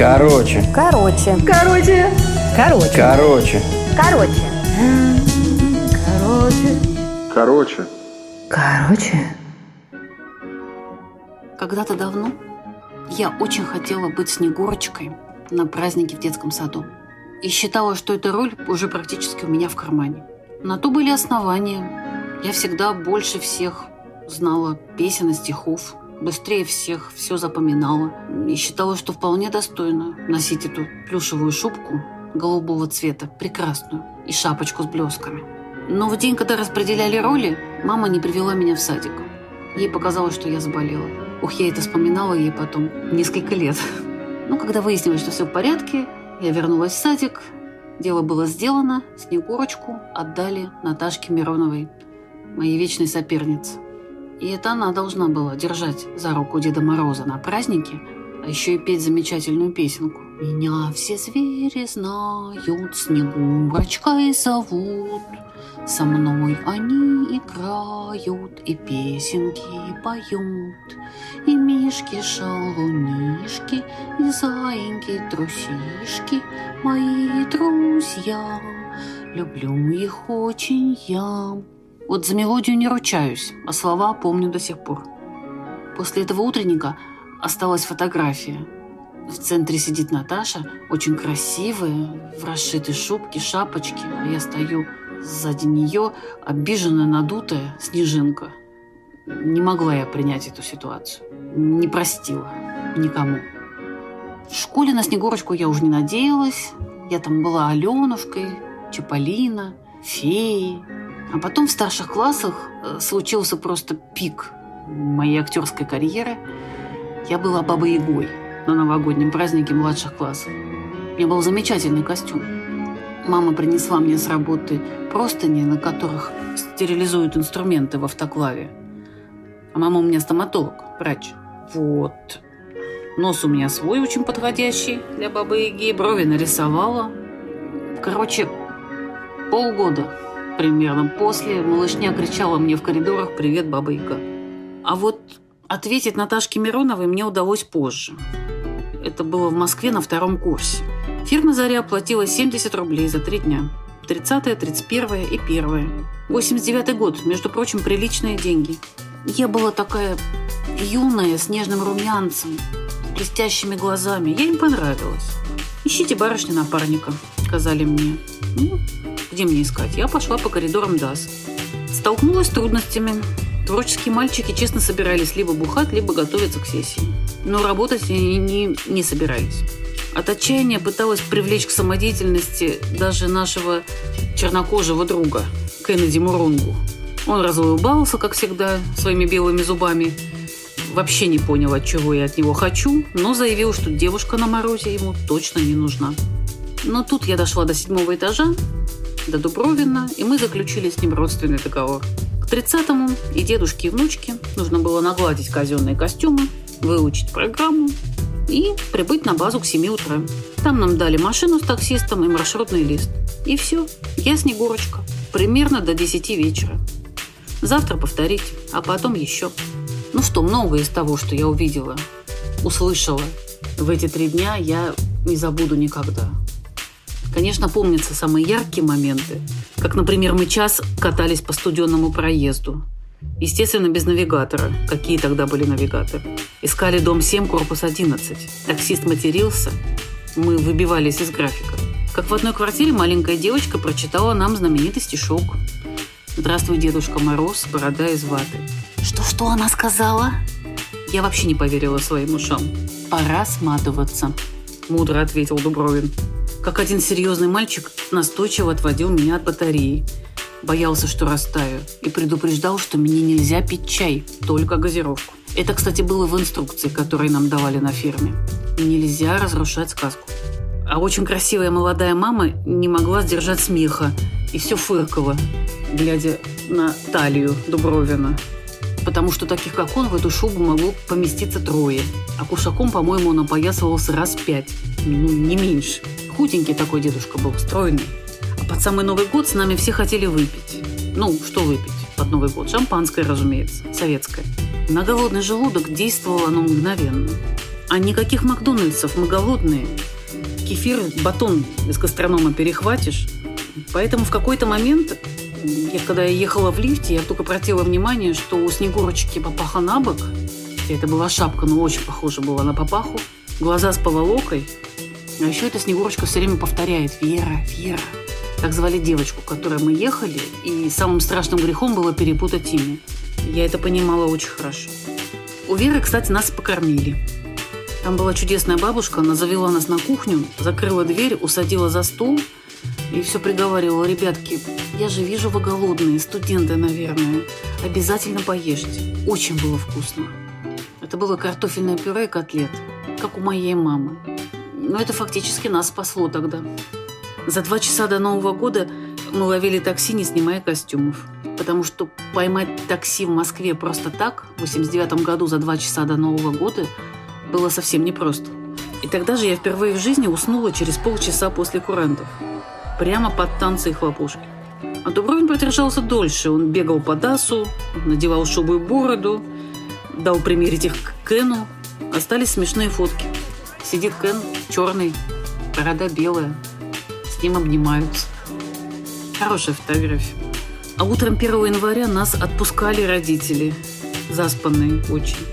Короче. Короче. Короче. Короче. Короче. Короче. Короче. Короче. Короче. Когда-то давно я очень хотела быть Снегурочкой на празднике в детском саду. И считала, что эта роль уже практически у меня в кармане. На то были основания. Я всегда больше всех знала песен и стихов, быстрее всех все запоминала и считала, что вполне достойна носить эту плюшевую шубку голубого цвета, прекрасную, и шапочку с блесками. Но в день, когда распределяли роли, мама не привела меня в садик. Ей показалось, что я заболела. Ух, я это вспоминала ей потом несколько лет. Но когда выяснилось, что все в порядке, я вернулась в садик. Дело было сделано. Снегурочку отдали Наташке Мироновой, моей вечной сопернице. И это она должна была держать за руку Деда Мороза на празднике, а еще и петь замечательную песенку. «Меня все звери знают, Снегурочкой зовут, Со мной они играют и песенки поют, И мишки-шалунишки, и заиньки-трусишки, Мои друзья, люблю их очень я». Вот за мелодию не ручаюсь, а слова помню до сих пор. После этого утренника осталась фотография. В центре сидит Наташа, очень красивая, в расшитой шубке, шапочке, а я стою сзади нее, обиженная, надутая, снежинка. Не могла я принять эту ситуацию. Не простила никому. В школе на Снегурочку я уже не надеялась. Я там была Аленушкой, Чаполина, феей, а потом в старших классах э, случился просто пик моей актерской карьеры. Я была бабой Ягой на новогоднем празднике младших классов. У меня был замечательный костюм. Мама принесла мне с работы простыни, на которых стерилизуют инструменты в автоклаве. А мама у меня стоматолог, врач. Вот. Нос у меня свой, очень подходящий для бабы Яги. Брови нарисовала. Короче, полгода примерно после малышня кричала мне в коридорах «Привет, баба Яга». А вот ответить Наташке Мироновой мне удалось позже. Это было в Москве на втором курсе. Фирма «Заря» оплатила 70 рублей за три дня. 30 31 и 1 89 год, между прочим, приличные деньги. Я была такая юная, с нежным румянцем, блестящими глазами. Я им понравилась. «Ищите барышню напарника», — сказали мне. Ну, где мне искать? Я пошла по коридорам ДАС. Столкнулась с трудностями. Творческие мальчики честно собирались либо бухать, либо готовиться к сессии. Но работать они не, не собирались. От отчаяния пыталась привлечь к самодеятельности даже нашего чернокожего друга, Кеннеди Мурунгу. Он разулыбался, как всегда, своими белыми зубами. Вообще не понял, от чего я от него хочу, но заявил, что девушка на морозе ему точно не нужна. Но тут я дошла до седьмого этажа, до Дубровина, и мы заключили с ним родственный договор. К 30-му и дедушке, и внучке нужно было нагладить казенные костюмы, выучить программу и прибыть на базу к 7 утра. Там нам дали машину с таксистом и маршрутный лист. И все, я Снегурочка. Примерно до 10 вечера. Завтра повторить, а потом еще. Ну что, многое из того, что я увидела, услышала в эти три дня, я не забуду никогда. Конечно, помнятся самые яркие моменты, как, например, мы час катались по студенному проезду. Естественно, без навигатора. Какие тогда были навигаторы? Искали дом 7, корпус 11. Таксист матерился. Мы выбивались из графика. Как в одной квартире маленькая девочка прочитала нам знаменитый стишок. «Здравствуй, Дедушка Мороз, борода из ваты». Что-что она сказала? Я вообще не поверила своим ушам. «Пора сматываться», – мудро ответил Дубровин как один серьезный мальчик настойчиво отводил меня от батареи. Боялся, что растаю, и предупреждал, что мне нельзя пить чай, только газировку. Это, кстати, было в инструкции, которые нам давали на фирме. Нельзя разрушать сказку. А очень красивая молодая мама не могла сдержать смеха и все фыркала, глядя на талию Дубровина. Потому что таких, как он, в эту шубу могло поместиться трое. А кушаком, по-моему, он опоясывался раз пять. Ну, не меньше. Худенький такой дедушка был, стройный. А под самый Новый год с нами все хотели выпить. Ну, что выпить под Новый год? Шампанское, разумеется, советское. На голодный желудок действовало оно мгновенно. А никаких Макдональдсов, мы голодные. Кефир, батон из гастронома перехватишь. Поэтому в какой-то момент, я, когда я ехала в лифте, я только обратила внимание, что у Снегурочки папаха на бок, это была шапка, но очень похожа была на папаху, глаза с поволокой, а еще эта Снегурочка все время повторяет «Вера, Вера». Так звали девочку, к которой мы ехали, и самым страшным грехом было перепутать имя. Я это понимала очень хорошо. У Веры, кстати, нас покормили. Там была чудесная бабушка, она завела нас на кухню, закрыла дверь, усадила за стол и все приговаривала, ребятки, я же вижу, вы голодные, студенты, наверное. Обязательно поешьте. Очень было вкусно. Это было картофельное пюре и котлет, как у моей мамы. Но это фактически нас спасло тогда. За два часа до Нового года мы ловили такси, не снимая костюмов. Потому что поймать такси в Москве просто так, в 89 году за два часа до Нового года, было совсем непросто. И тогда же я впервые в жизни уснула через полчаса после курантов. Прямо под танцы и хлопушки. А Дубровин продержался дольше. Он бегал по дасу, надевал шубу и бороду, дал примерить их к Кену. Остались смешные фотки. Сидит Кен, черный, борода белая. С ним обнимаются. Хорошая фотография. А утром 1 января нас отпускали родители. Заспанные очень.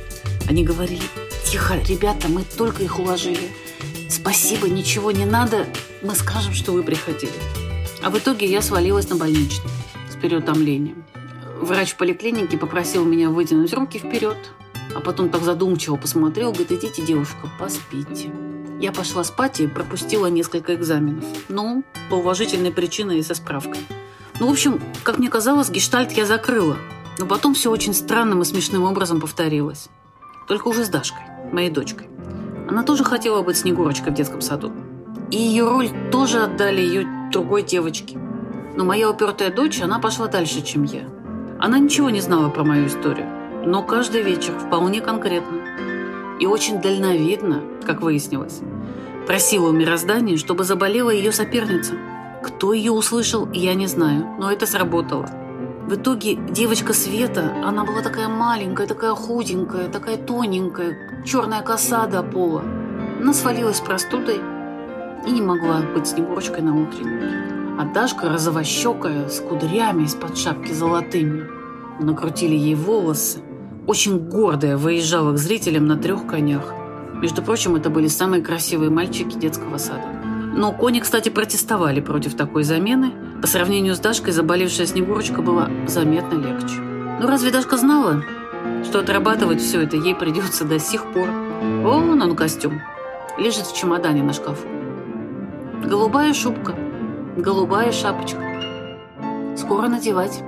Они говорили, тихо, ребята, мы только их уложили. Спасибо, ничего не надо. Мы скажем, что вы приходили. А в итоге я свалилась на больничный с переутомлением. Врач в поликлинике попросил меня вытянуть руки вперед, а потом так задумчиво посмотрел, говорит, идите, девушка, поспите. Я пошла спать и пропустила несколько экзаменов. Ну, по уважительной причине и со справкой. Ну, в общем, как мне казалось, гештальт я закрыла. Но потом все очень странным и смешным образом повторилось. Только уже с Дашкой, моей дочкой. Она тоже хотела быть Снегурочкой в детском саду. И ее роль тоже отдали ее другой девочке. Но моя упертая дочь, она пошла дальше, чем я. Она ничего не знала про мою историю, но каждый вечер вполне конкретно и очень дальновидно, как выяснилось, просила у мироздания, чтобы заболела ее соперница. Кто ее услышал, я не знаю, но это сработало. В итоге девочка Света, она была такая маленькая, такая худенькая, такая тоненькая, черная коса до пола. Она свалилась простудой и не могла быть Снегурочкой на утреннике. А Дашка розовощекая, с кудрями из-под шапки золотыми. Накрутили ей волосы. Очень гордая выезжала к зрителям на трех конях. Между прочим, это были самые красивые мальчики детского сада. Но кони, кстати, протестовали против такой замены. По сравнению с Дашкой, заболевшая Снегурочка была заметно легче. Ну разве Дашка знала, что отрабатывать все это ей придется до сих пор? Вон он костюм. Лежит в чемодане на шкафу. Голубая шубка, голубая шапочка. Скоро надевать.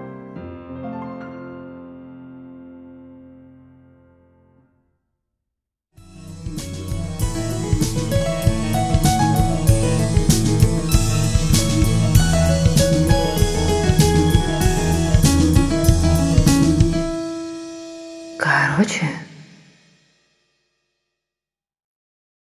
Короче,